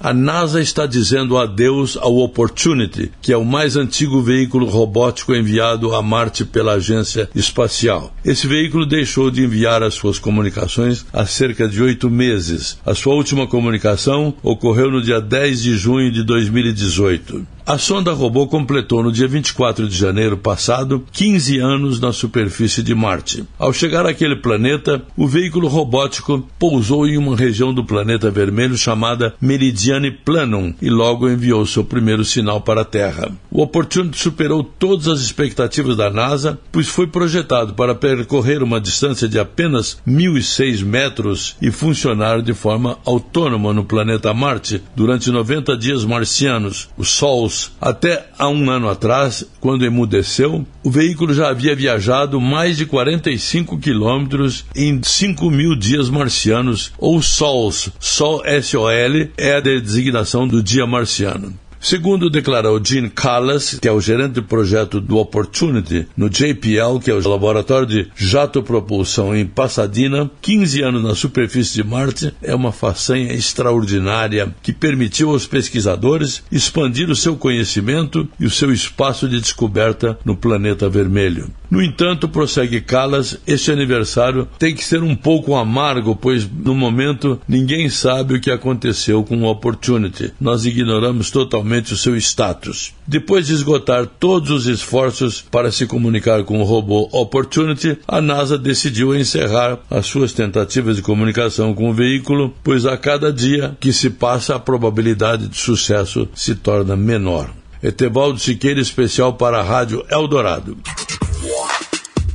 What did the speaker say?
A NASA está dizendo adeus ao Opportunity, que é o mais antigo veículo robótico enviado a Marte pela agência espacial. Esse veículo deixou de enviar as suas comunicações há cerca de oito meses. A sua última comunicação ocorreu no dia 10 de junho de 2018. A sonda robô completou no dia 24 de janeiro passado 15 anos na superfície de Marte. Ao chegar àquele planeta, o veículo robótico pousou em uma região do planeta vermelho chamada Meridiane Planum e logo enviou seu primeiro sinal para a Terra. O Opportunity superou todas as expectativas da NASA, pois foi projetado para percorrer uma distância de apenas 1.006 metros e funcionar de forma autônoma no planeta Marte durante 90 dias marcianos. O Sol até há um ano atrás, quando emudeceu, o veículo já havia viajado mais de 45 quilômetros em 5 mil dias marcianos, ou SOLs. SOL, S-O-L, é a designação do dia marciano. Segundo declarou Gene Callas, que é o gerente de projeto do Opportunity, no JPL, que é o laboratório de jato propulsão em Pasadena, 15 anos na superfície de Marte é uma façanha extraordinária que permitiu aos pesquisadores expandir o seu conhecimento e o seu espaço de descoberta no planeta vermelho. No entanto, prossegue Callas, este aniversário tem que ser um pouco amargo, pois no momento ninguém sabe o que aconteceu com o Opportunity. Nós ignoramos totalmente o seu status. Depois de esgotar todos os esforços para se comunicar com o robô Opportunity, a NASA decidiu encerrar as suas tentativas de comunicação com o veículo, pois a cada dia que se passa a probabilidade de sucesso se torna menor. Etevaldo Siqueira, especial para a Rádio Eldorado.